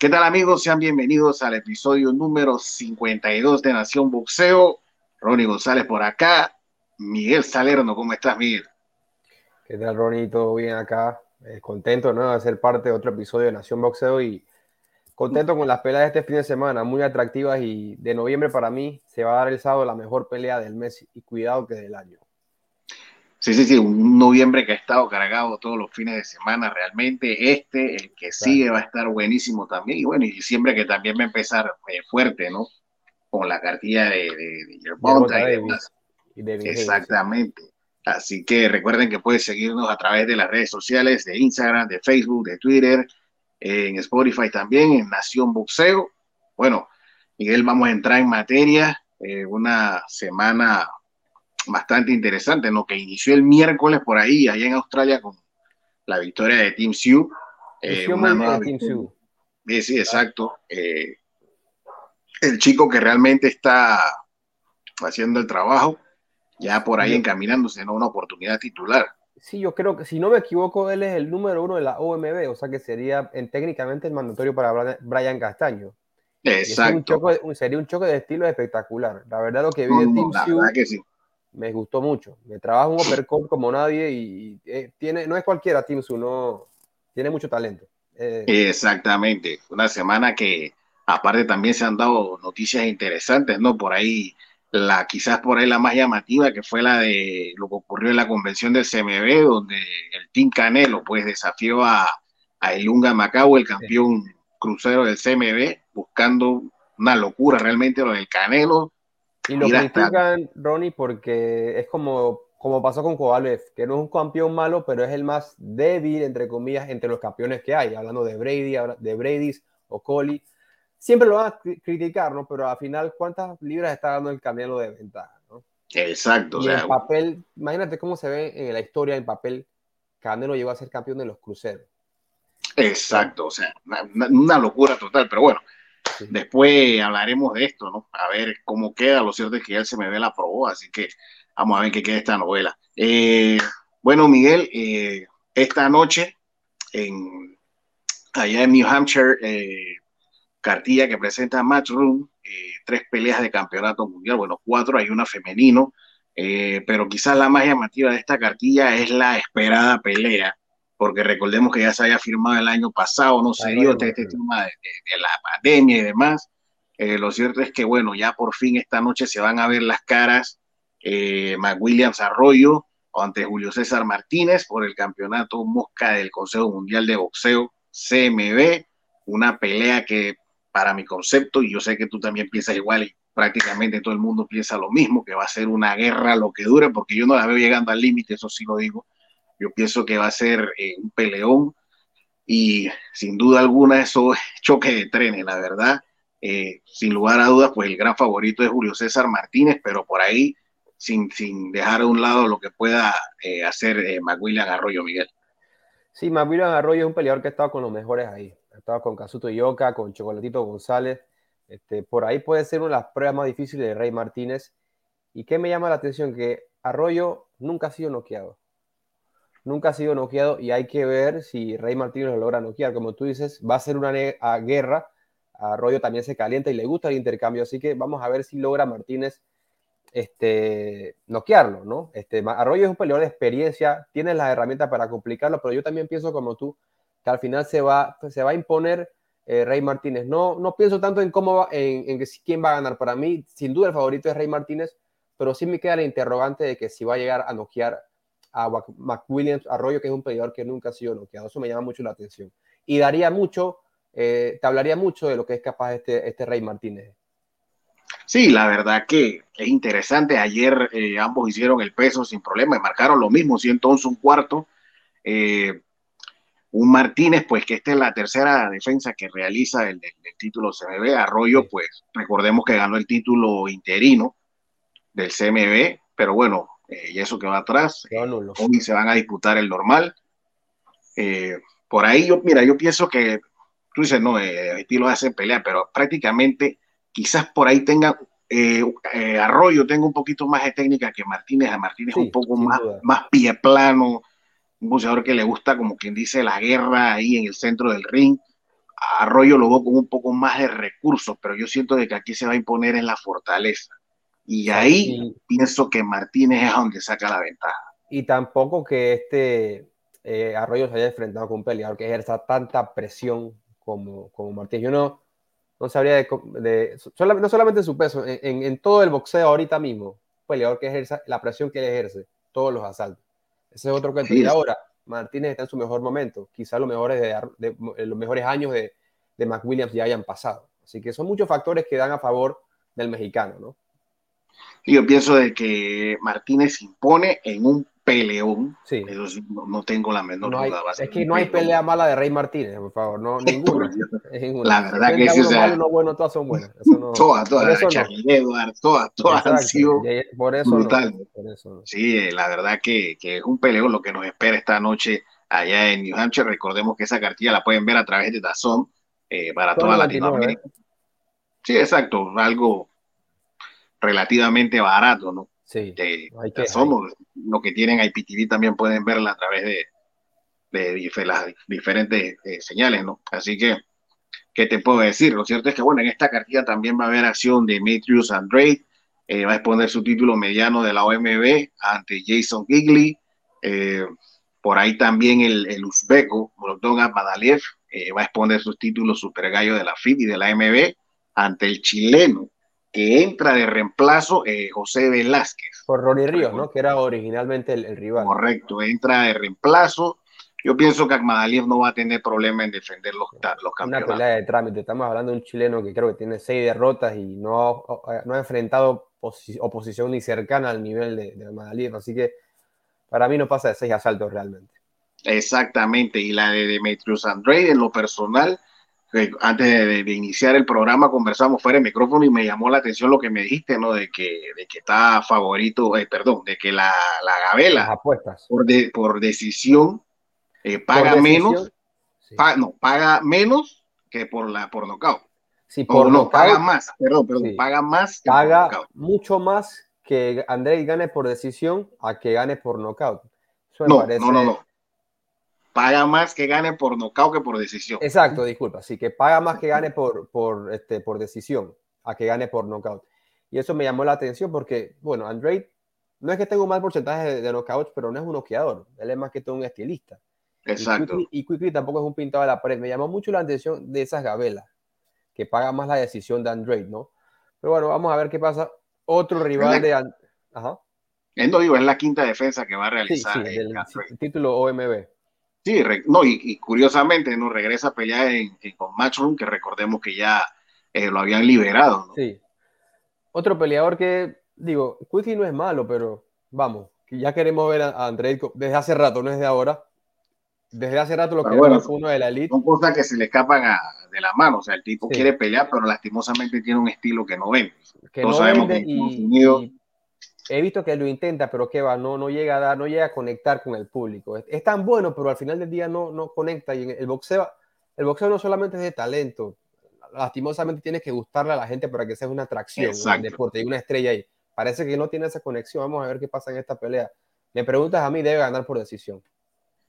¿Qué tal amigos? Sean bienvenidos al episodio número 52 de Nación Boxeo. Ronnie González por acá. Miguel Salerno, ¿cómo estás, Miguel? ¿Qué tal, Ronnie? ¿Todo bien acá? Eh, contento ¿no? de ser parte de otro episodio de Nación Boxeo y contento con las peleas de este fin de semana, muy atractivas y de noviembre para mí se va a dar el sábado la mejor pelea del mes y cuidado que del año. Sí, sí, sí, un noviembre que ha estado cargado todos los fines de semana, realmente este, el que sigue va a estar buenísimo también, y bueno, y siempre que también va a empezar eh, fuerte, ¿no? Con la cartilla de, de, y demás. Exactamente. Así que recuerden que pueden seguirnos a través de las redes sociales, de Instagram, de Facebook, de Twitter, en Spotify también, en Nación Boxeo. Bueno, Miguel, vamos a entrar en materia, eh, una semana bastante interesante, ¿no? Que inició el miércoles por ahí, allá en Australia, con la victoria de Team Sioux. Eh, una nueva Team Sioux. Sí, sí, exacto. Eh, el chico que realmente está haciendo el trabajo, ya por ahí encaminándose a una oportunidad titular. Sí, yo creo que, si no me equivoco, él es el número uno de la OMB, o sea que sería en, técnicamente el mandatorio para Brian Castaño. Exacto. sería un choque de estilo espectacular. La verdad, lo que vi de Team Sioux, que sí me gustó mucho. Me trabaja un uppercut como nadie y, eh, tiene, no es cualquiera Team no tiene mucho talento. Eh, Exactamente, una semana que aparte también se han dado noticias interesantes, ¿no? Por ahí, la quizás por ahí la más llamativa, que fue la de lo que ocurrió en la convención del CMB, donde el Team Canelo pues desafió a, a Elunga Macao, el campeón crucero del CMB, buscando una locura realmente lo del Canelo, y lo critican, Ronnie, porque es como, como pasó con Kovalev, que no es un campeón malo, pero es el más débil, entre comillas, entre los campeones que hay, hablando de Brady, de Brady's o Coley. Siempre lo van a criticar, ¿no? Pero al final, ¿cuántas libras está dando el Canelo de ventaja, ¿no? Exacto. Y el papel, imagínate cómo se ve en la historia, el papel, Canelo llegó a ser campeón de los cruceros. Exacto, o sea, una locura total, pero bueno, Después hablaremos de esto, ¿no? A ver cómo queda. Lo cierto es que ya se me ve la probó, así que vamos a ver qué queda esta novela. Eh, bueno, Miguel, eh, esta noche, en, allá en New Hampshire, eh, cartilla que presenta Matchroom, tres peleas de campeonato mundial, bueno, cuatro, hay una femenino, pero quizás la más llamativa de esta cartilla es la esperada pelea porque recordemos que ya se había firmado el año pasado, no se dio este, tema de, la pandemia y demás. Eh, lo cierto es que, bueno, ya por fin esta noche se van a ver las caras eh, McWilliams Arroyo ante Julio César Martínez por el campeonato Mosca del Consejo Mundial de Boxeo CMB, una pelea que para mi concepto, y yo sé que tú también piensas igual y prácticamente todo el mundo piensa lo mismo, que va a ser una guerra lo que dure, porque yo no la veo llegando al límite, eso sí lo digo, yo pienso que va a ser eh, un peleón y sin duda alguna eso es choque de trenes, la verdad. Eh, sin lugar a dudas, pues el gran favorito es Julio César Martínez, pero por ahí, sin, sin dejar a un lado lo que pueda eh, hacer eh, Arroyo, Miguel. Sí, McWilliam Arroyo es un peleador que ha estado con los mejores ahí. Ha estado con Casuto Yoka, con Chocolatito González. Este, por ahí puede ser una de las pruebas más difíciles de Rey Martínez. ¿Y qué me llama la atención? Que Arroyo nunca ha sido noqueado nunca ha sido noqueado y hay que ver si Rey Martínez lo logra noquear. Como tú dices, va a ser una guerra. Arroyo también se calienta y le gusta el intercambio, así que vamos a ver si logra Martínez este, noquearlo, ¿no? Este, Arroyo es un peleador de experiencia, tiene las herramientas para complicarlo, pero yo también pienso como tú, que al final se va, se va a imponer eh, Rey Martínez. No, no pienso tanto en cómo va, en, en, quién va a ganar. Para mí, sin duda, el favorito es Rey Martínez, pero sí me queda la interrogante de que si va a llegar a noquear a McWilliams Arroyo, que es un peleador que nunca ha sido noqueado. Eso me llama mucho la atención. Y daría mucho, eh, te hablaría mucho de lo que es capaz este, este Rey Martínez. Sí, la verdad que es interesante. Ayer eh, ambos hicieron el peso sin problema y marcaron lo mismo, 111 un cuarto. Eh, un Martínez, pues que esta es la tercera defensa que realiza el, título CMB. Arroyo, pues recordemos que ganó el título interino del CMB, pero bueno, eh, y eso que va atrás. hoy se van a disputar el normal. Eh, por ahí yo, mira, yo pienso que tú dices, no, eh, estilos hacen pelea, pero prácticamente quizás por ahí tenga eh, Arroyo tenga un poquito más de técnica que Martínez. A Martínez un poco más, más pie plano, un boxeador que le gusta, como quien dice, la guerra ahí en el centro del ring. Arroyo lo veo con un poco más de recursos, pero yo siento de que aquí se va a imponer en la fortaleza. Y ahí pienso que Martínez es donde saca la ventaja. Y tampoco que este eh, Arroyo se haya enfrentado con un peleador que ejerza tanta presión como, como Martínez. Yo no, no sabría de, no solamente su peso, en, todo el boxeo ahorita mismo, peleador que ejerza la presión que él ejerce, todos los asaltos. Ese es otro que Y ahora, Martínez está en su mejor momento, quizá los mejores, de, los mejores años de, de McWilliams ya hayan pasado. Así que son muchos factores que dan a favor del mexicano, ¿no? Yo pienso de que Martínez impone en un peleón. Sí. no, tengo la menor duda. Es que no hay pelea mala de Rey Martínez, por favor, no, ninguna. La verdad que sí, o sea, bueno, todas son buenas. todas, todas, Charlie Edward, todas, todas han sido por eso brutales. Sí, la verdad que, que, es un peleón lo que nos espera esta noche allá en New Hampshire. Recordemos que esa cartilla la pueden ver a través de Dazón eh, para toda Latinoamérica. Sí, exacto, algo relativamente barato, ¿no? Sí. somos lo que tienen IPTV también pueden verla a través de, de, las diferentes eh, señales, ¿no? Así que, ¿qué te puedo decir? Lo cierto es que, bueno, en esta cartilla también va a haber acción de Demetrius Andrade, eh, va a exponer su título mediano de la OMB ante Jason Gigley, eh, por ahí también el, el uzbeco, Bogdan Badaliev, va a exponer sus títulos super gallo de la FIT y de la MB ante el chileno que entra de reemplazo eh, José Velázquez. Por Ronnie Ríos, ¿no? Que era originalmente el, rival. Correcto, entra de reemplazo. Yo pienso que Akmadaliev no va a tener problema en defender los, los campeonatos. Una pelea de trámite. Estamos hablando de un chileno que creo que tiene seis derrotas y no, no ha enfrentado oposición ni cercana al nivel de, de Así que para mí no pasa de seis asaltos realmente. Exactamente. Y la de Demetrius Andrade, en lo personal, antes de, iniciar el programa conversamos fuera de micrófono y me llamó la atención lo que me dijiste, ¿no? De que, de que está favorito, eh, perdón, de que la, la Gabela apuestas. Por, por decisión eh, paga menos, no, paga menos que por la por nocaut. Sí, por no, paga más, perdón, perdón, paga más. Que paga mucho más que André gane por decisión a que gane por nocaut. no, no, no, no paga más que gane por nocaut que por decisión. Exacto, disculpa, sí, que paga más que gane por, por, este, por decisión a que gane por nocaut. Y eso me llamó la atención porque, bueno, Andrade no es que tenga un mal porcentaje de, knockouts, pero no es un noqueador, él es más que todo un estilista. Exacto. Y Quickly, tampoco es un pintado de la pared. Me llamó mucho la atención de esas gabelas, que paga más la decisión de Andrade, ¿no? Pero bueno, vamos a ver qué pasa. Otro rival de... Ajá. Él no digo, es la quinta defensa que va a realizar. Sí, el título OMB. Sí, no, y, curiosamente no regresa a pelear con Matchroom, que recordemos que ya eh, lo habían liberado. Sí. Otro peleador que, digo, Quickly no es malo, pero vamos, ya queremos ver a, André desde hace rato, no es de ahora. Desde hace rato lo que bueno, uno de la elite. Son cosas que se le escapan de la mano. O sea, el tipo quiere pelear, pero lastimosamente tiene un estilo que no vende. Que no sabemos vende y, he visto que lo intenta, pero que va, no, no llega a dar, no llega a conectar con el público. Es, tan bueno, pero al final del día no, no conecta. Y el boxeo, el boxeo no solamente es de talento, lastimosamente tienes que gustarle a la gente para que sea una atracción en el deporte y una estrella ahí. Parece que no tiene esa conexión. Vamos a ver qué pasa en esta pelea. Me preguntas a mí, debe ganar por decisión.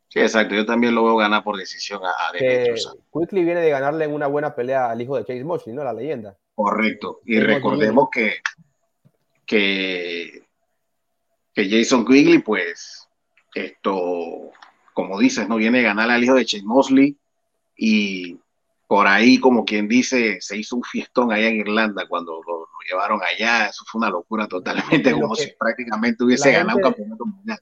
Sí, exacto. Yo también lo veo ganar por decisión a, a Quickly viene de ganarle en una buena pelea al hijo de Chase Mosley, ¿no? La leyenda. Correcto. Y recordemos que, que que Jason Quigley, pues, esto, como dices, no viene a ganar al hijo de Chase Mosley y por ahí, como quien dice, se hizo un fiestón allá en Irlanda cuando lo, llevaron allá. Eso fue una locura totalmente, como si prácticamente hubiese ganado un campeonato mundial.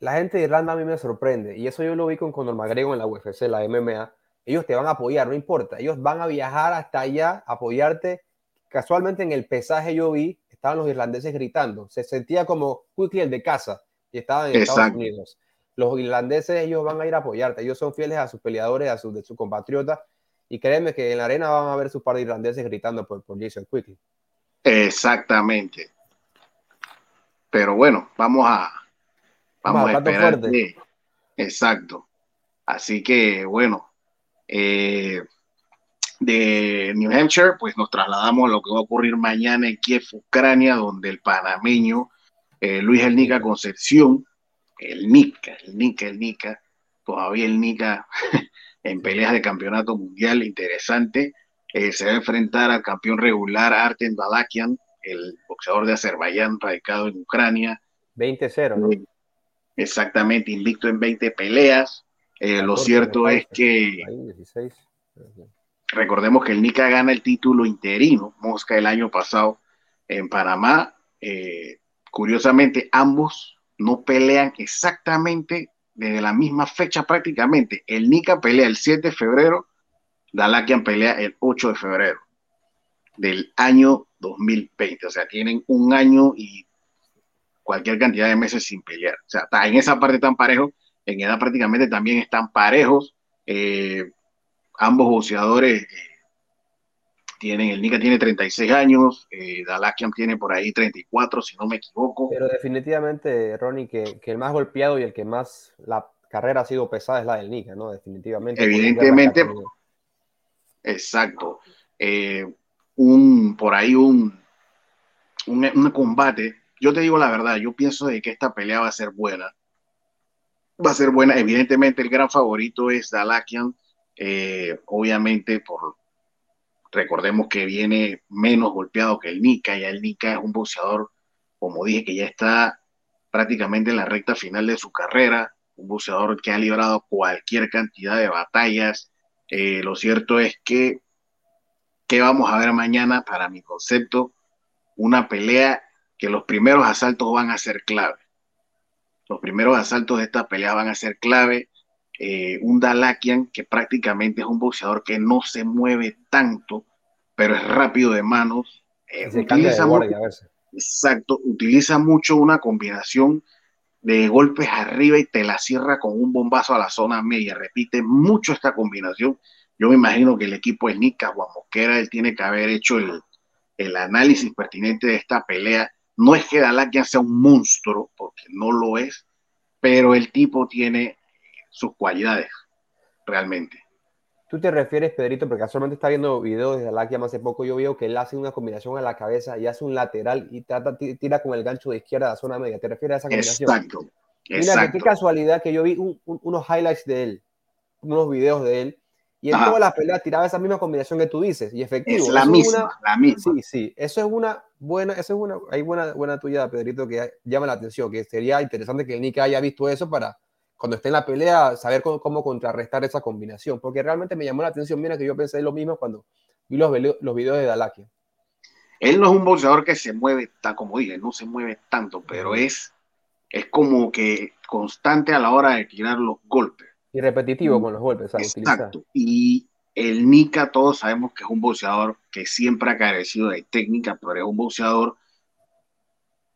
La gente de Irlanda a mí me sorprende y eso yo lo vi con Conor McGregor en la UFC, la MMA. Ellos te van a apoyar, no importa. Ellos van a viajar hasta allá, apoyarte. Casualmente en el pesaje yo vi estaban los irlandeses gritando. Se sentía como Quickly el de casa y estaban en Estados Unidos. Los irlandeses, ellos van a ir a apoyarte. Ellos son fieles a sus peleadores, a sus, de sus compatriotas. Y créeme que en la arena van a ver sus par de irlandeses gritando por, por Jason Quickly. Exactamente. Pero bueno, vamos a, vamos, a esperar. exacto. Así que bueno, eh, de New Hampshire, pues nos trasladamos a lo que va a ocurrir mañana en Kiev, Ucrania, donde el panameño eh, Luis El Nica Concepción, el Nica, el Nica, el Nica, todavía el Nika en peleas de campeonato mundial interesante. Eh, se va a enfrentar al campeón regular Artem Balakian, el boxeador de Azerbaiyán radicado en Ucrania. 20-0, ¿no? Eh, exactamente, invicto en 20 peleas. Lo cierto es que recordemos que el Nika gana el título interino, Mosca, el año pasado en Panamá. curiosamente, ambos no pelean exactamente desde la misma fecha prácticamente. El Nika pelea el 7 de febrero, Dalakian pelea el 8 de febrero del año 2020. O sea, tienen un año y cualquier cantidad de meses sin pelear. O sea, en esa parte están parejos, en edad prácticamente también están parejos. Eh, ambos boxeadores eh, tienen, el Nika tiene 36 años, eh, Dalakian tiene por ahí 34, si no me equivoco. Pero definitivamente, Ronnie, que, que, el más golpeado y el que más la carrera ha sido pesada es la del Nika, ¿no? Definitivamente. Evidentemente. Exacto. Eh, un, por ahí un, un, un, combate. Yo te digo la verdad, yo pienso de que esta pelea va a ser buena. Va a ser buena. Evidentemente el gran favorito es Dalakian. Eh, obviamente por, Recordemos que viene menos golpeado que el Nika, y el Nika es un boxeador, como dije, que ya está prácticamente en la recta final de su carrera, un boxeador que ha librado cualquier cantidad de batallas. Eh, lo cierto es que, ¿qué vamos a ver mañana? Para mi concepto, una pelea que los primeros asaltos van a ser clave. Los primeros asaltos de esta pelea van a ser clave. Eh, un Dalakian que prácticamente es un boxeador que no se mueve tanto, pero es rápido de manos. Eh, utiliza mucho, exacto, utiliza mucho una combinación de golpes arriba y te la cierra con un bombazo a la zona media. Repite mucho esta combinación. Yo me imagino que el equipo de Nica Juan Mosquera, él tiene que haber hecho el, el análisis pertinente de esta pelea. No es que Dalakian sea un monstruo, porque no lo es, pero el tipo tiene sus cualidades, realmente. Tú te refieres, Pedrito, porque casualmente está viendo videos de Alakiam hace poco, yo veo que él hace una combinación a la cabeza y hace un lateral y trata, tira con el gancho de izquierda a la zona media. ¿Te refieres a esa combinación? Exacto. Mira, qué casualidad que yo vi unos highlights de él, unos videos de él, y en todas las peleas tiraba esa misma combinación que tú dices, y efectivo. Es la misma, la misma. Sí, sí, eso es una buena, eso es una, hay buena, buena tuya, Pedrito, que llama la atención, que sería interesante que el Nick haya visto eso para cuando esté en la pelea, saber cómo, contrarrestar esa combinación, porque realmente me llamó la atención, mira que yo pensé lo mismo cuando vi los, los videos de Dalakia. Él no es un boxeador que se mueve, tan como dije, no se mueve tanto, pero es, es como que constante a la hora de tirar los golpes. Y repetitivo con los golpes. Exacto. Y el Nika, todos sabemos que es un boxeador que siempre ha carecido de técnica, pero es un boxeador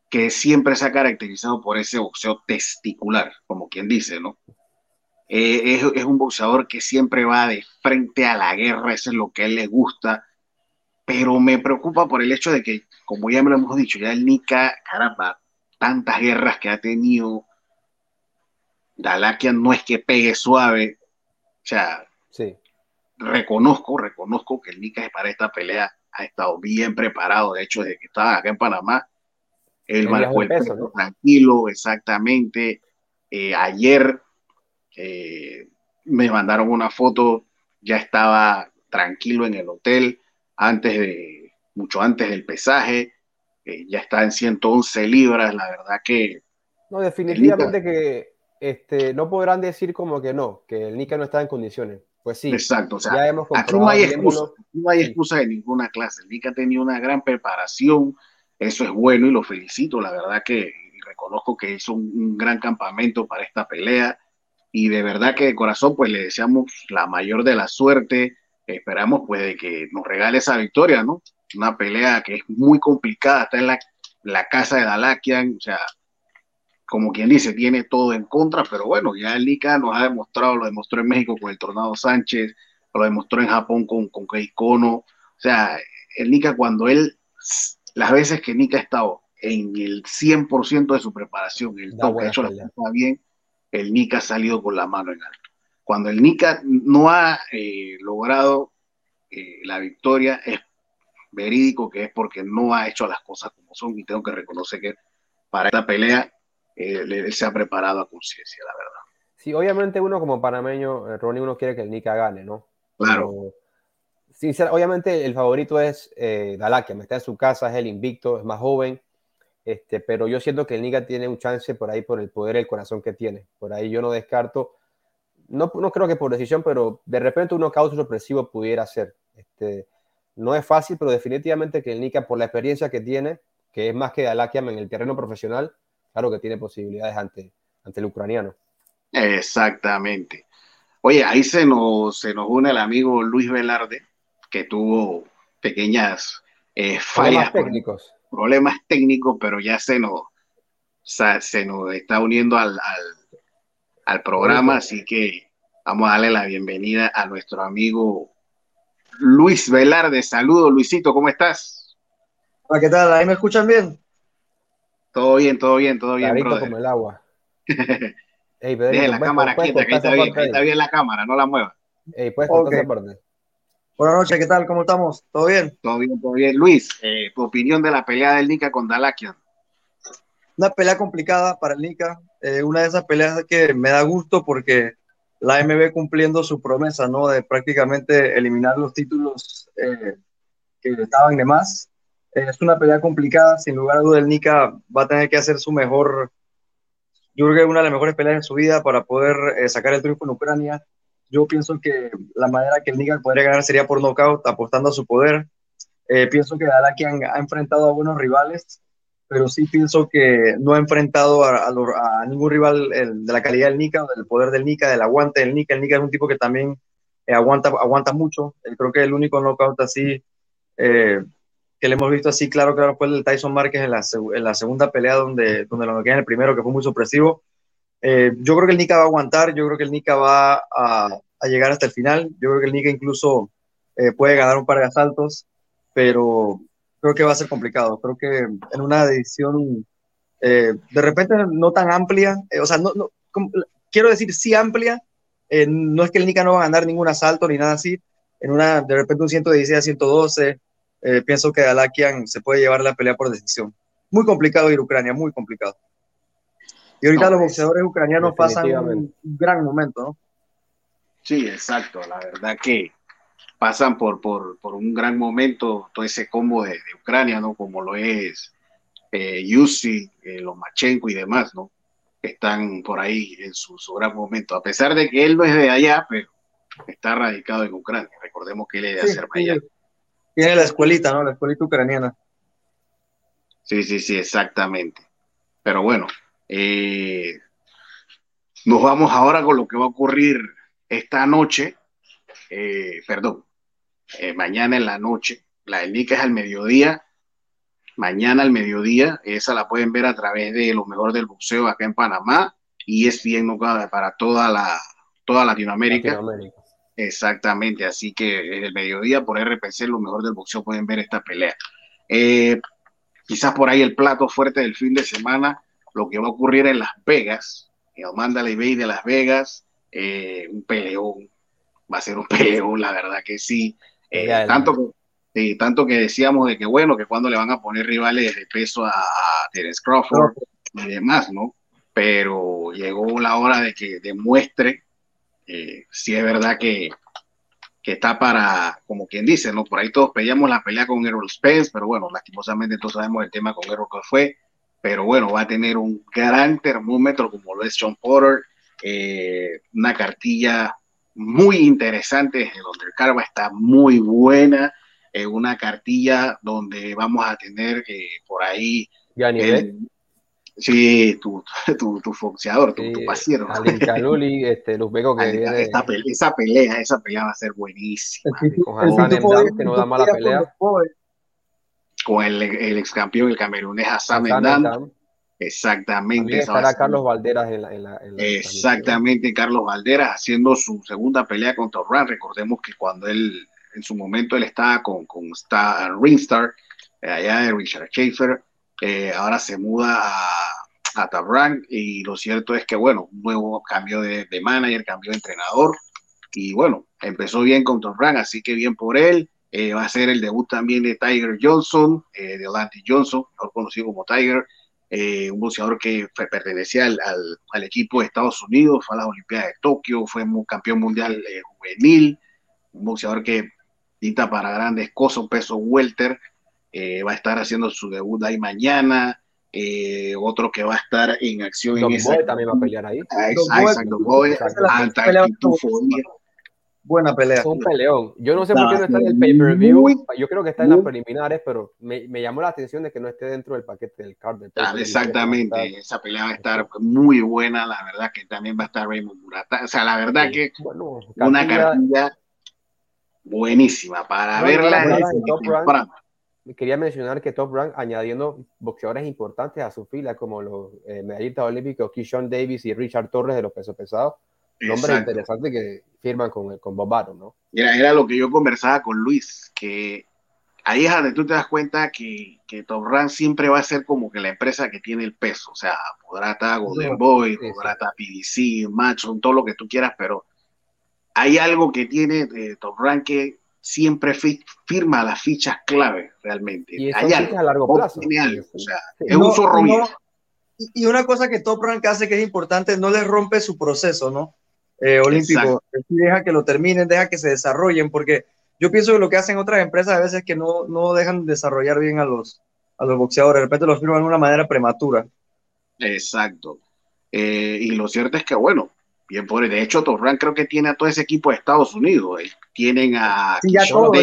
que siempre se ha caracterizado por ese boxeo testicular, como quien dice, ¿no? Eh, es, un boxeador que siempre va de frente a la guerra, eso es lo que a él le gusta, pero me preocupa por el hecho de que, como ya me lo hemos dicho, ya el Nika, caramba, tantas guerras que ha tenido, Dalakian no es que pegue suave, o sea, sí. reconozco, reconozco que el Nika para esta pelea ha estado bien preparado, de hecho, desde que estaba acá en Panamá, él marcó el peso, tranquilo, exactamente. Eh, ayer eh, me mandaron una foto, ya estaba tranquilo en el hotel, antes de, mucho antes del pesaje, eh, ya está en 111 libras, la verdad que... No, definitivamente que este, no podrán decir como que no, que el Nika no está en condiciones. Pues sí, exacto. O sea, ya hemos aquí no hay excusa, no hay excusa de ninguna clase. El Nika tenía una gran preparación, eso es bueno y lo felicito, la verdad que reconozco que hizo un, gran campamento para esta pelea y de verdad que de corazón pues le deseamos la mayor de la suerte, esperamos pues de que nos regale esa victoria, ¿no? Una pelea que es muy complicada, está en la, casa de Dalakian, o sea, como quien dice, tiene todo en contra, pero bueno, ya el Nika nos ha demostrado, lo demostró en México con el Tornado Sánchez, lo demostró en Japón con, con Keikono, o sea, el Nika cuando él las veces que Nika ha estado en el 100% de su preparación, el top, ha hecho la cosa bien, el Nika ha salido con la mano en alto. Cuando el Nika no ha eh, logrado eh, la victoria, es verídico que es porque no ha hecho las cosas como son y tengo que reconocer que para esta pelea eh, él se ha preparado a conciencia, la verdad. Sí, obviamente uno como panameño, Ronnie, uno quiere que el Nica gane, ¿no? Claro. Obviamente el favorito es eh, Dalakia, está en su casa, es el invicto, es más joven, este, pero yo siento que el Nica tiene un chance por ahí por el poder el corazón que tiene. Por ahí yo no descarto, no, no creo que por decisión, pero de repente uno causa sorpresivo pudiera ser. Este, no es fácil, pero definitivamente que el Nica, por la experiencia que tiene, que es más que Dalakiam en el terreno profesional, claro que tiene posibilidades ante, ante el ucraniano. Exactamente. Oye, ahí se nos, se nos une el amigo Luis Velarde, que tuvo pequeñas eh, fallas. Problemas técnicos. Problemas técnicos, pero ya se nos, se nos está uniendo al, al programa, así que vamos a darle la bienvenida a nuestro amigo Luis Velarde. Saludos, Luisito, ¿cómo estás? Hola, ¿qué tal? ¿Ahí me escuchan bien? Todo bien, todo bien, todo bien, Clarito como el agua. Ey, Deje la cámara quieta, que está bien, está bien la cámara, no la mueva. Ey, puedes okay. esa parte. Buenas noches, ¿qué tal? ¿Cómo estamos? ¿Todo bien? Todo bien, todo bien. Luis, eh, tu opinión de la pelea del Nika con Dalakian. Una pelea complicada para el Nika, eh, una de esas peleas que me da gusto porque la MB cumpliendo su promesa, ¿no? De prácticamente eliminar los títulos eh, que estaban de más. Eh, es una pelea complicada, sin lugar a duda el Nika va a tener que hacer su mejor, yo creo que una de las mejores peleas en su vida para poder eh, sacar el triunfo en Ucrania. Yo pienso que la manera que el Nika podría ganar sería por knockout, apostando a su poder. pienso que Alakian ha enfrentado a buenos rivales, pero sí pienso que no ha enfrentado a, a, ningún rival de la calidad del Nika, del poder del Nika, del aguante del Nika. El Nika es un tipo que también eh, aguanta, aguanta mucho. Eh, creo que el único knockout así eh, que le hemos visto así, claro, claro, fue el de Tyson Márquez en la, en la segunda pelea donde, donde lo noquean el primero, que fue muy sorpresivo. Yo creo que el Nika va a aguantar, yo creo que el Nika va a, a llegar hasta el final. Yo creo que el Nika incluso puede ganar un par de asaltos, pero creo que va a ser complicado. Creo que en una edición eh, de repente no tan amplia, eh, o sea, no, no quiero decir sí amplia, eh, no es que el Nika no va a ganar ningún asalto ni nada así, en una de repente un 116 a 112, pienso que Alakian se puede llevar la pelea por decisión. Muy complicado ir a Ucrania, muy complicado. Y ahorita los boxeadores ucranianos pasan un gran momento, ¿no? Sí, exacto. La verdad que pasan por, por, por, un gran momento todo ese combo de, de Ucrania, ¿no? Como lo es eh, Yusi, eh, Lomachenko y demás, ¿no? Que están por ahí en su, su, gran momento, a pesar de que él no es de allá, pero está radicado en Ucrania. Recordemos que él es de sí, Azerbaiyán. Tiene la escuelita, ¿no? La escuelita ucraniana. Sí, sí, sí, exactamente. Pero bueno, eh, nos vamos ahora con lo que va a ocurrir esta noche, eh, perdón, eh, mañana en la noche. La del Nica es al mediodía. Mañana al mediodía, esa la pueden ver a través de lo mejor del boxeo acá en Panamá y es bien para toda la toda Latinoamérica. Latinoamérica. Exactamente, así que en el mediodía por RPC, lo mejor del boxeo, pueden ver esta pelea. Eh, quizás por ahí el plato fuerte del fin de semana, lo que va a ocurrir en Las Vegas, el Mandalay Bay de Las Vegas, eh, un peleón, va a ser un peleón, la verdad que sí. Eh, tanto, que, tanto que decíamos de que bueno, que cuando le van a poner rivales de peso a, Terence Crawford y demás, ¿no? Pero llegó la hora de que demuestre eh, si es verdad que, que está para, como quien dice, ¿no? Por ahí todos peleamos la pelea con Errol Spence, pero bueno, lastimosamente todos sabemos el tema con Errol que fue, pero bueno, va a tener un gran termómetro como lo es John Porter, eh, una cartilla muy interesante. El undercard va a estar muy buena. en una cartilla donde vamos a tener eh, por ahí. El, sí, tu, tu, tu foxeador, tu, tu pasiero. Caluli, este, que viene... esa, pelea, esa pelea, esa pelea va a ser buenísima. Con que no da mala pelea. Con el, el ex campeón, el camerunés Hassan Endam Exactamente. estará Carlos Valderas en la, Exactamente, Carlos Valderas haciendo su segunda pelea contra Ran. Recordemos que cuando él, en su momento, él estaba con, con Star, Ringstar, eh, allá de Richard Schaefer, eh, ahora se muda a, a Tabran y lo cierto es que, bueno, un nuevo cambio de, de manager, cambio de entrenador y bueno, empezó bien con Tabran, así que bien por él. Eh, va a ser el debut también de Tiger Johnson, de Dante Johnson, mejor conocido como Tiger, eh, un boxeador que pertenecía al, al, equipo de Estados Unidos, fue a las Olimpiadas de Tokio, fue campeón mundial eh, juvenil, un boxeador que pinta para grandes cosas, un peso welter, eh, va a estar haciendo su debut ahí mañana, otro que va a estar en acción en esa... también va a pelear ahí. Ah, exacto, Buena pelea. un peleón. Yo no sé por qué no está en el pay-per-view. Yo creo que está en las preliminares, pero me, me, llamó la atención de que no esté dentro del paquete del card. Ah, exactamente. Esa pelea va a estar muy buena. La verdad que también va a estar Raymond Murata. O sea, la verdad que una cartilla buenísima para verla. quería mencionar que Top Rank añadiendo boxeadores importantes a su fila, como los eh, medallistas olímpicos Keyshawn Davis y Richard Torres de los pesos pesados Nombre interesante que firman con, con Bob Baron, ¿no? Era, era lo que yo conversaba con Luis, que ahí es donde tú te das cuenta que, que Top Rank siempre va a ser como que la empresa que tiene el peso. O sea, podrá estar Golden Boy, podrá estar PDC, Macho, todo lo que tú quieras, pero hay algo que tiene eh, Top Rank que siempre firma las fichas clave realmente. Y hay algo, a largo plazo. o sea, es un zorro y una cosa que Top Rank hace que es importante, no les rompe su proceso, ¿no? Eh, olímpico. Deja que lo terminen, deja que se desarrollen, porque yo pienso que lo que hacen otras empresas a veces es que no, no dejan desarrollar bien a los, a los boxeadores, de repente los firman de una manera prematura. Exacto. Eh, y lo cierto es que, bueno, bien por De hecho, Torran creo que tiene a todo ese equipo de Estados Unidos. Tienen a sí,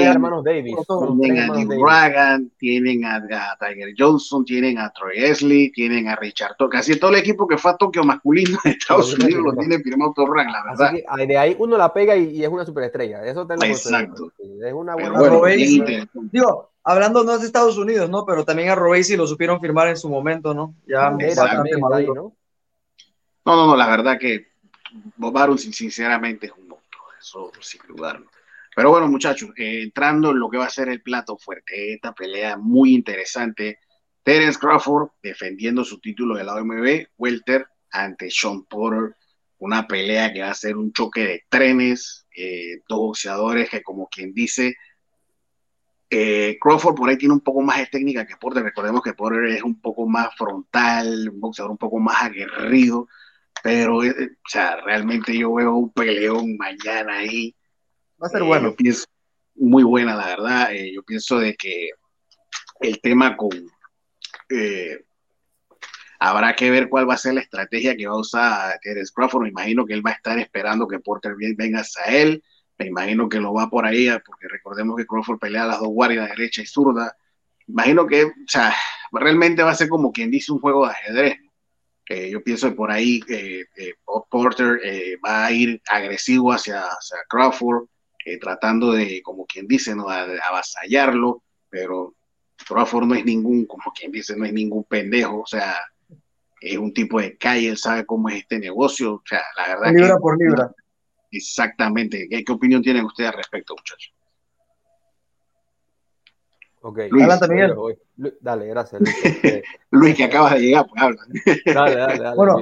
hermanos Davis. Tienen a Nick Dragon, tienen a, Tiger Johnson, tienen a Troy Esley, tienen a Richard Torres. Casi todo el equipo que fue a Tokio masculino de Estados Unidos lo tiene firmado Torran, la verdad. Así de ahí uno la pega y, es una superestrella. Eso te Exacto. Es una buena Digo, hablando no de Estados Unidos, ¿no? Pero también a Robesi lo supieron firmar en su momento, ¿no? Ya bastante ahí, ¿no? No, no, no, la verdad que Bob Baron, sinceramente, es un monstruo, eso sin dudarlo. Pero bueno, muchachos, eh, entrando en lo que va a ser el plato fuerte, esta pelea muy interesante. Terence Crawford defendiendo su título de la OMB, Welter ante Sean Porter, una pelea que va a ser un choque de trenes, eh, dos boxeadores que como quien dice, eh, Crawford por ahí tiene un poco más de técnica que Porter, recordemos que Porter es un poco más frontal, un boxeador un poco más aguerrido, pero, eh, o sea, realmente yo veo un peleón mañana ahí. Va a ser bueno. Yo pienso, muy buena, la verdad. Eh, yo pienso de que el tema con... Eh, habrá que ver cuál va a ser la estrategia que va a usar Terence Crawford. Me imagino que él va a estar esperando que Porter venga hacia él. Me imagino que lo va por ahí, porque recordemos que Crawford pelea a las dos guardias, derecha y zurda. Imagino que, o sea, realmente va a ser como quien dice un juego de ajedrez yo pienso que por ahí eh, Porter eh, va a ir agresivo hacia, Crawford, eh, tratando de, como quien dice, ¿no? avasallarlo, pero Crawford no es ningún, como quien dice, no es ningún pendejo, o sea, es un tipo de calle, él sabe cómo es este negocio, o sea, la verdad libra por libra. Exactamente. ¿Qué, ¿Qué, opinión tienen ustedes al respecto, muchachos? Ok. Luis, Dale, gracias. Luis, que acabas de llegar, pues habla. Dale, dale, dale. Bueno,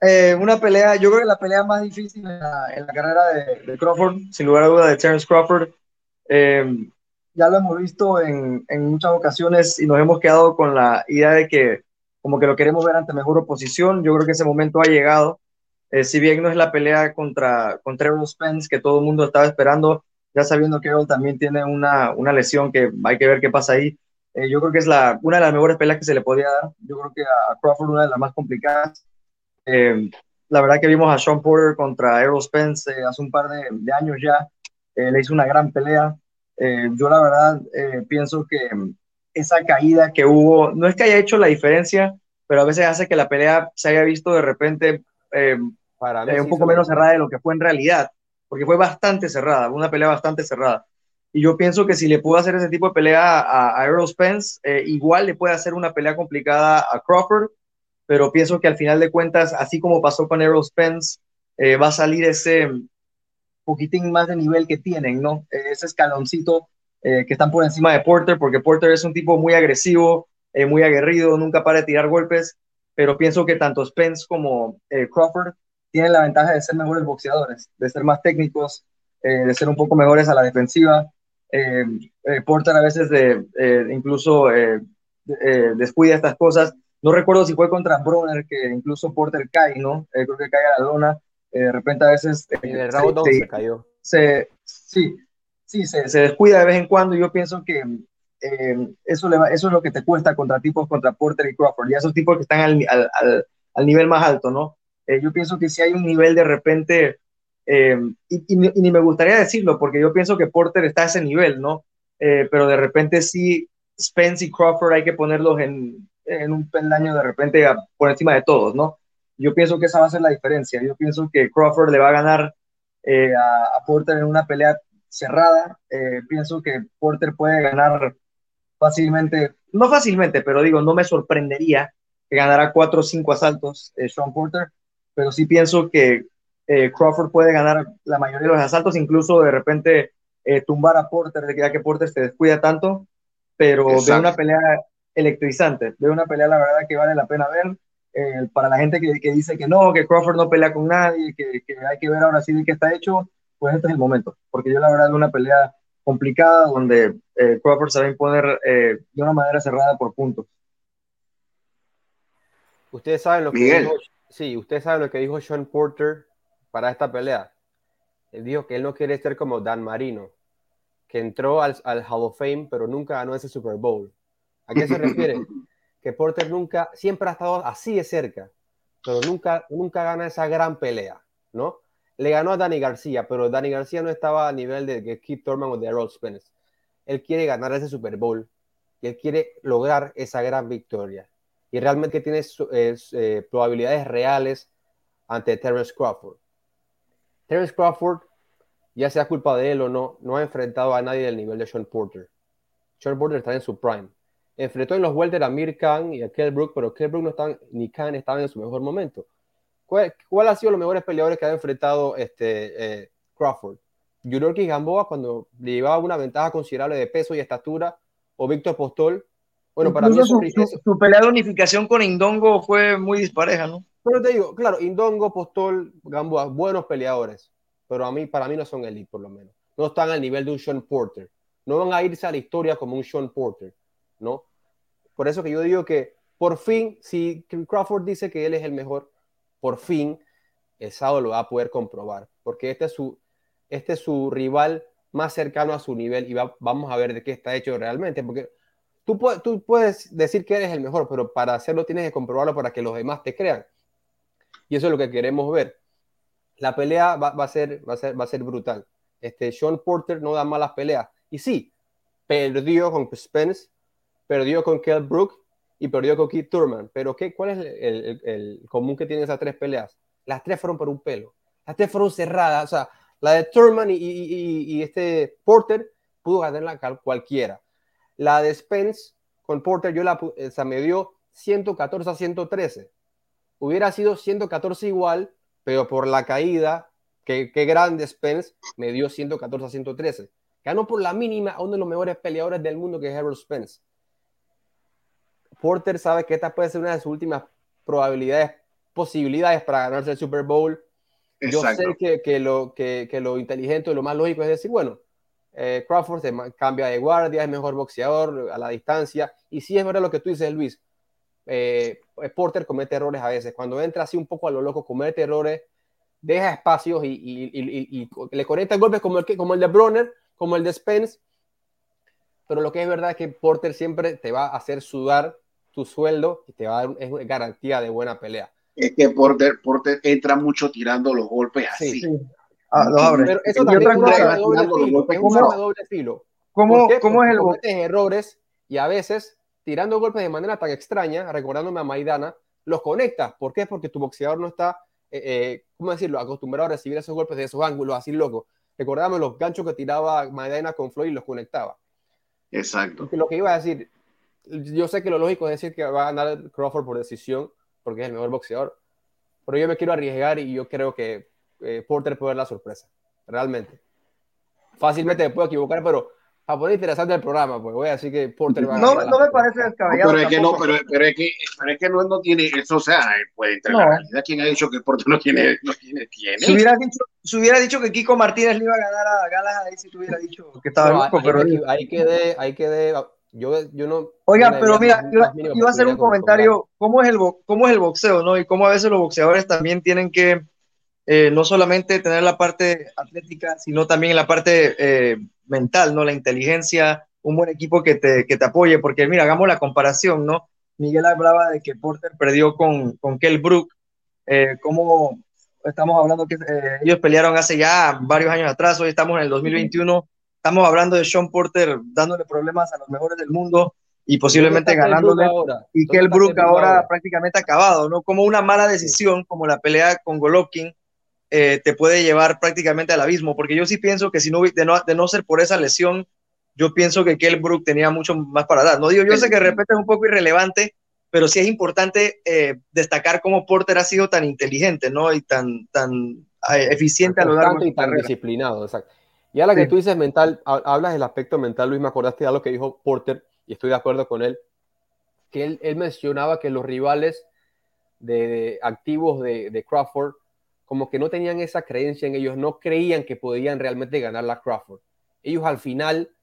eh, una pelea, yo creo que la pelea más difícil en la, carrera de, Crawford, sin lugar a duda, de Terence Crawford. Eh, ya lo hemos visto en, en, muchas ocasiones y nos hemos quedado con la idea de que como que lo queremos ver ante mejor oposición. Yo creo que ese momento ha llegado. Eh, si bien no es la pelea contra, contra Errol Spence que todo el mundo estaba esperando, ya sabiendo que Errol también tiene una, una lesión que hay que ver qué pasa ahí. Eh, yo creo que es la, una de las mejores peleas que se le podía dar. Yo creo que a Crawford una de las más complicadas. Eh, la verdad que vimos a Sean Porter contra Errol Spence eh, hace un par de, de años ya. le hizo una gran pelea. yo la verdad pienso que esa caída que hubo, no es que haya hecho la diferencia, pero a veces hace que la pelea se haya visto de repente Para un poco menos cerrada de lo que fue en realidad porque fue bastante cerrada, una pelea bastante cerrada. Y yo pienso que si le pudo hacer ese tipo de pelea a, a Errol Spence, eh, igual le puede hacer una pelea complicada a Crawford, pero pienso que al final de cuentas, así como pasó con Errol Spence, eh, va a salir ese poquitín más de nivel que tienen, ¿no? Eh, ese escaloncito que están por encima de Porter, porque Porter es un tipo muy agresivo, muy aguerrido, nunca para de tirar golpes, pero pienso que tanto Spence como Crawford tienen la ventaja de ser mejores boxeadores, de ser más técnicos, eh, de ser un poco mejores a la defensiva. Eh, eh Porter a veces de, eh, incluso descuida estas cosas. no recuerdo si fue contra Bronner, que incluso Porter cae, ¿no? Eh, creo que cae a la lona. Eh, de repente a veces... en el round se, se, cayó. Se, sí, sí se, se, descuida de vez en cuando. Yo pienso que eso, le va, eso es lo que te cuesta contra tipos contra Porter y Crawford. Y esos tipos que están al, al, al nivel más alto, ¿no? Yo pienso que si hay un nivel de repente... Y, y, ni me gustaría decirlo, porque yo pienso que Porter está a ese nivel, ¿no? pero de repente sí Spence y Crawford hay que ponerlos en, en un peldaño de repente por encima de todos, ¿no? Yo pienso que esa va a ser la diferencia. Yo pienso que Crawford le va a ganar eh, a, Porter en una pelea cerrada. Eh, pienso que Porter puede ganar fácilmente, no fácilmente, pero digo, no me sorprendería que ganara cuatro o cinco asaltos eh, Sean Porter, pero sí pienso que Crawford puede ganar la mayoría de los asaltos, incluso de repente tumbar a Porter, ya que Porter se descuida tanto pero veo una pelea electrizante, veo una pelea la verdad que vale la pena ver. Eh, para la gente que, que, dice que no, que Crawford no pelea con nadie, que, que, hay que ver ahora sí de qué está hecho, pues este es el momento, porque yo la verdad veo una pelea complicada donde eh, Crawford se va a imponer eh, de una manera cerrada por puntos. Ustedes saben lo que dijo, sí, ustedes saben lo que dijo Sean Porter para esta pelea. Él dijo que él no quiere ser como Dan Marino, que entró al, al, Hall of Fame, pero nunca ganó ese Super Bowl. ¿A qué se refiere? que Porter nunca, siempre ha estado así de cerca, pero nunca, nunca gana esa gran pelea, ¿no? Le ganó a Danny García, pero Danny García no estaba a nivel de Keith Thurman o de Errol Spence. Él quiere ganar ese Super Bowl y él quiere lograr esa gran victoria. Y realmente tiene eh, probabilidades reales ante Terence Crawford. Terence Crawford ya sea culpa de él o no, no ha enfrentado a nadie del nivel de Sean Porter. Sean Porter está en su prime. Enfrentó en los welter a Mir Khan y a Kell Brook, pero Kell Brook no están, ni Khan estaban en su mejor momento. ¿Cuál, ¿Cuál, ha sido los mejores peleadores que ha enfrentado este, eh, Crawford? Yuriorki Gamboa cuando le llevaba una ventaja considerable de peso y estatura, o Víctor Postol. Bueno, para mí su, su, pelea de unificación con Indongo fue muy dispareja, ¿no? Pero te digo, claro, Indongo, Postol, Gamboa, buenos peleadores pero a mí, para mí no son elite, por lo menos. No están al nivel de un Sean Porter. No van a irse a la historia como un Sean Porter, ¿no? Por eso que yo digo que por fin, si Crawford dice que él es el mejor, por fin el sábado lo va a poder comprobar, porque este es su, este es su rival más cercano a su nivel y vamos a ver de qué está hecho realmente, porque tú, puedes decir que eres el mejor, pero para hacerlo tienes que comprobarlo para que los demás te crean. Y eso es lo que queremos ver la pelea va, a ser, va, a ser, va a ser brutal. Este, Sean Porter no da malas peleas. Y sí, perdió con Spence, perdió con Kell Brook y perdió con Keith Turman. Pero ¿qué, ¿cuál es el, común que tienen esas tres peleas? Las tres fueron por un pelo. Las tres fueron cerradas. O sea, la de Turman y, y, y este Porter pudo ganarla cualquiera. La de Spence con Porter, yo la, o sea, me dio 114 a 113. Hubiera sido 114 igual, pero por la caída, que, grande Spence me dio 114 a 113. Ganó por la mínima a uno de los mejores peleadores del mundo que es Harold Spence. Porter sabe que esta puede ser una de sus últimas probabilidades, posibilidades para ganarse el Super Bowl. Yo sé que, que lo, que, que, lo inteligente lo más lógico es decir, bueno, eh, Crawford se cambia de guardia, es mejor boxeador a la distancia. Y sí es verdad lo que tú dices, Luis. Eh, Porter comete errores a veces. Cuando entra así un poco a lo loco, comete errores, deja espacios y, le conecta golpes como el, como el de Bronner, como el de Spence. Pero lo que es verdad es que Porter siempre te va a hacer sudar tu sueldo y te va a dar es garantía de buena pelea. Es que Porter, Porter entra mucho tirando los golpes así. Ah, Pero eso también es un doble filo. ¿Cómo, ¿Cómo es el errores y a veces tirando golpes de manera tan extraña, recordándome a Maidana, los conectas. ¿Por qué? Porque tu boxeador no está, eh, eh, ¿cómo decirlo?, acostumbrado a recibir esos golpes de esos ángulos así locos. Recordame los ganchos que tiraba Maidana con Floyd y los conectaba. Exacto. lo que iba a decir, yo sé que lo lógico es decir que va a ganar Crawford por decisión, porque es el mejor boxeador, pero yo me quiero arriesgar y yo creo que eh, Porter puede dar la sorpresa, realmente. Fácilmente me puedo equivocar, pero a poner interesante el programa, pues voy a decir que Porter va a No, no me parece descabellado. pero es que no, pero, pero, es que, pero es que no, no tiene eso, o sea, pues entre la realidad, ¿quién ha dicho que Porter no tiene? No tiene, tiene? Si, hubiera dicho, si hubiera dicho que Kiko Martínez le iba a ganar a Galas, ahí si te hubiera dicho que estaba loco, pero. Ahí, quedé, ahí quedé Yo, yo no. Oiga, pero mira, iba, iba, a hacer un comentario. ¿Cómo es, el, ¿Cómo es el boxeo, no? Y cómo a veces los boxeadores también tienen que eh, no solamente tener la parte atlética, sino también la parte eh, mental, ¿no? La inteligencia, un buen equipo que te, que te apoye, porque mira, hagamos la comparación, ¿no? Miguel hablaba de que Porter perdió con, con Kell Brook, eh, como estamos hablando que ellos pelearon hace ya varios años atrás, hoy estamos en el 2021, estamos hablando de Sean Porter dándole problemas a los mejores del mundo y posiblemente ganándole, y Kell Brook ahora, prácticamente acabado, ¿no? Como una mala decisión, como la pelea con Golovkin, eh, te puede llevar prácticamente al abismo, porque yo sí pienso que si no, de no, de no ser por esa lesión, yo pienso que Kell Brook tenía mucho más para dar. No digo, yo sé que de repente es un poco irrelevante, pero sí es importante eh, destacar cómo Porter ha sido tan inteligente, ¿no? Y tan, tan eh, eficiente a lo largo de y tan disciplinado, exacto. Y a la que tú dices mental, hablas del aspecto mental, Luis, me acordaste de algo que dijo Porter, y estoy de acuerdo con él, que él, él mencionaba que los rivales de, activos de, de, Crawford, como que no tenían esa creencia en ellos, no creían que podían realmente ganar la Crawford. Ellos al final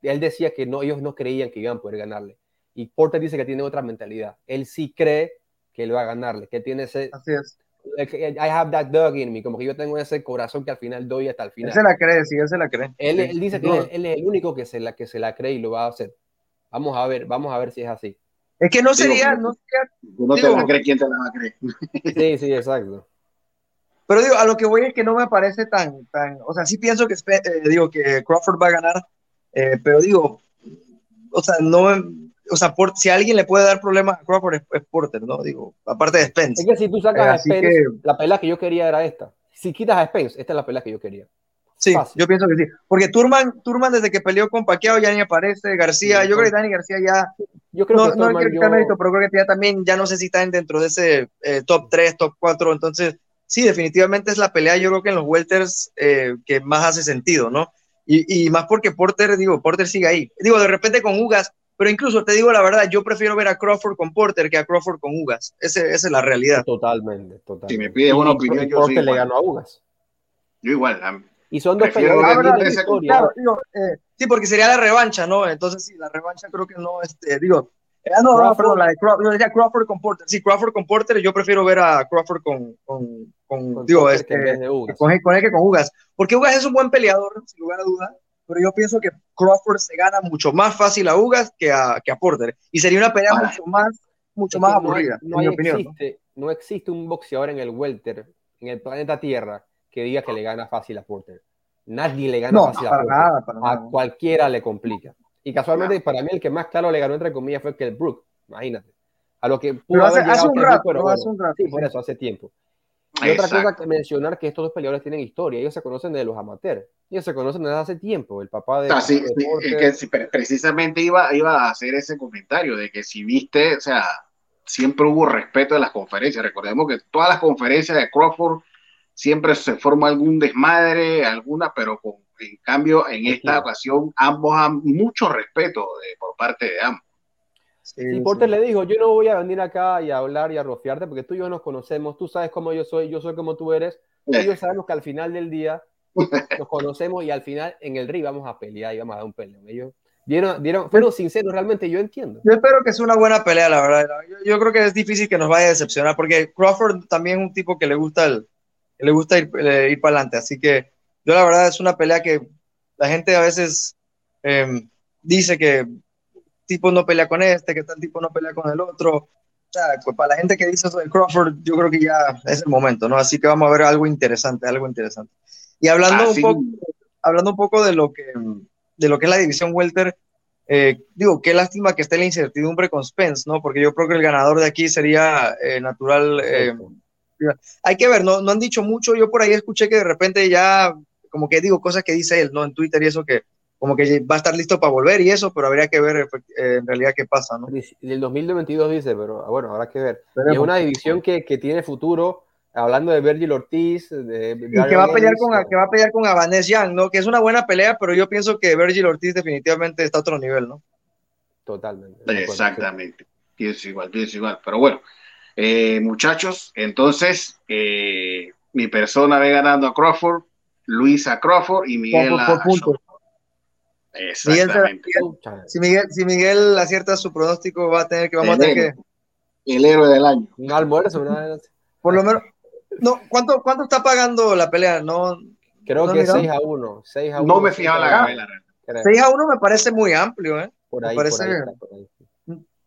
él decía que no, ellos no creían que iban a poder ganarle. Y Porter dice que tiene otra mentalidad. Él sí cree que él va a ganarle, que tiene ese... Así es. I have that dog in me, como que yo tengo ese corazón que al final doy hasta el final. Él se la cree, sí, él se la cree. Él, dice que él, es el único que se, la, que se la cree y lo va a hacer. Vamos a ver, vamos a ver si es así. Es que no sería... no, no te la cree, ¿quién te la va a creer? sí, sí, exacto. Pero digo, a lo que voy es que no me parece tan, tan, o sea, sí pienso que, eh, digo, que Crawford va a ganar, eh, pero digo, o sea, no, o sea, si a alguien le puede dar problemas a Crawford es, Porter, ¿no? Digo, aparte de Spence. Es que si tú sacas a Spence, la pelea que yo quería era esta. Si quitas a Spence, esta es la pelea que yo quería. Sí, yo pienso que sí. Porque Turman, Turman desde que peleó con Pacquiao ya ni aparece. García, yo creo que Dani García ya. Yo creo no, que no quiero quitar mérito, pero creo que ya también ya no sé si está dentro de ese eh, top 3, top 4. Entonces, sí, definitivamente es la pelea, yo creo que en los welters eh, que más hace sentido, ¿no? Y, más porque Porter, digo, Porter sigue ahí. Digo, de repente con Ugas, pero incluso te digo la verdad, yo prefiero ver a Crawford con Porter que a Crawford con Ugas. esa es la realidad. Totalmente, totalmente. Si me pide una opinión, yo Porter le ganó a Ugas. Yo igual. Y son dos peleadores claro, digo, eh, sí, porque sería la revancha, ¿no? Entonces sí, la revancha creo que no, este, digo, Ah, no, no, perdón, la de Crawford, decía Crawford con Porter. Sí, Crawford con Porter, yo prefiero ver a Crawford con, con, con, digo, este, con, con, él que con Ugas. Porque Ugas es un buen peleador, sin lugar a duda, pero yo pienso que Crawford se gana mucho más fácil a Ugas que a, que a Porter. Y sería una pelea mucho más, mucho más aburrida, no, en mi opinión. Existe, ¿no? existe un boxeador en el welter, en el planeta Tierra, que diga que le gana fácil a Porter. Nadie le gana fácil a Porter. Nada, para a cualquiera le complica. Y casualmente, para mí, el que más claro le ganó, entre comillas, fue que el Brook. Imagínate. A lo que pudo hace, hace un rato, pero hace un rato. Sí, por eso, hace tiempo. Y otra cosa que mencionar que estos dos peleadores tienen historia. Ellos se conocen de los amateurs. Ellos se conocen desde hace tiempo. El papá de. Ah, sí, que precisamente iba, iba a hacer ese comentario de que si viste, o sea, siempre hubo respeto de las conferencias. Recordemos que todas las conferencias de Crawford siempre se forma algún desmadre, alguna, pero con en cambio, en esta ocasión, ambos han mucho respeto por parte de ambos. Sí, Porter le dijo, yo no voy a venir acá y a hablar y a rofiarte porque tú y yo nos conocemos, tú sabes cómo yo soy, yo soy como tú eres, y ellos sabemos que al final del día nos conocemos y al final en el ring vamos a pelear y vamos a dar un peleo. Ellos dieron, dieron, fueron sinceros realmente, yo entiendo. Yo espero que sea una buena pelea, la verdad. Yo, creo que es difícil que nos vaya a decepcionar porque Crawford también es un tipo que le gusta, el, le gusta ir, eh, ir para adelante, así que yo la verdad es una pelea que la gente a veces em, dice que tipo no pelea con este, que tal tipo no pelea con el otro. O sea, pues para la gente que dice eso de Crawford, yo creo que ya es el momento, ¿no? Así que vamos a ver algo interesante, algo interesante. Y hablando, ah, un, poco, hablando un poco de lo que, de lo que es la división welter, eh, digo, qué lástima que esté la incertidumbre con Spence, ¿no? Porque yo creo que el ganador de aquí sería eh, natural. Eh, hay que ver, no, no han dicho mucho. Yo por ahí escuché que de repente ya como que digo cosas que dice él, ¿no? En Twitter y eso que como que va a estar listo para volver y eso, pero habría que ver eh, en realidad qué pasa, ¿no? El 2022 dice, pero ah, bueno, habrá que ver. es una división que, que, tiene futuro, hablando de Virgil Ortiz, de, y que va, a pelear con, que va a pelear con Avanes Young, ¿no? Que es una buena pelea, pero yo pienso que Virgil Ortiz definitivamente está a otro nivel, ¿no? Totalmente. Exactamente. Pienso igual, pienso igual. Pero bueno, eh, muchachos, entonces eh, mi persona ve ganando a Crawford, Luisa Crawford y Miguel por, puntos. Exactamente. si, Miguel, si Miguel acierta su pronóstico, va a tener que vamos a tener que. El héroe del año. Un almuerzo. Por lo menos. No, ¿cuánto, ¿Cuánto está pagando la pelea? No, Creo que 6 a 1. 6 a 1. No me fijaba la gabela. 6 a 1 me parece muy amplio, ¿eh? Por ahí, me parece... por ahí,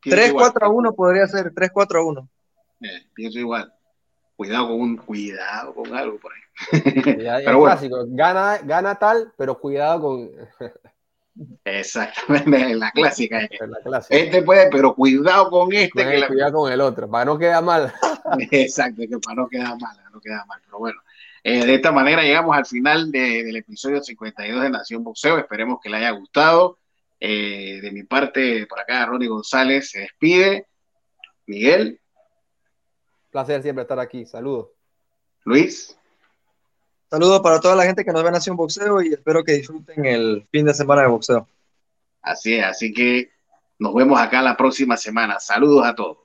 3, 4 a 1 podría ser, 3, 4 a 1. Eh, pienso igual. Cuidado con un cuidado con algo por ahí. Ya, pero bueno. clásico, gana, gana tal, pero cuidado con. Exactamente, la clásica. La clásica. Este puede, pero cuidado con este. que cuidado la... con el otro, para no quedar mal. Exacto, que para no quedar mal, no queda mal. Pero bueno, eh, de esta manera llegamos al final de, del episodio 52 de Nación Boxeo. Esperemos que le haya gustado. Eh, de mi parte, por acá, Ronnie González se despide. Miguel. Placer siempre estar aquí. Saludos. Luis. Saludos para toda la gente que nos ve Nación Boxeo y espero que disfruten el fin de semana de boxeo. Así es, así que nos vemos acá la próxima semana. Saludos a todos.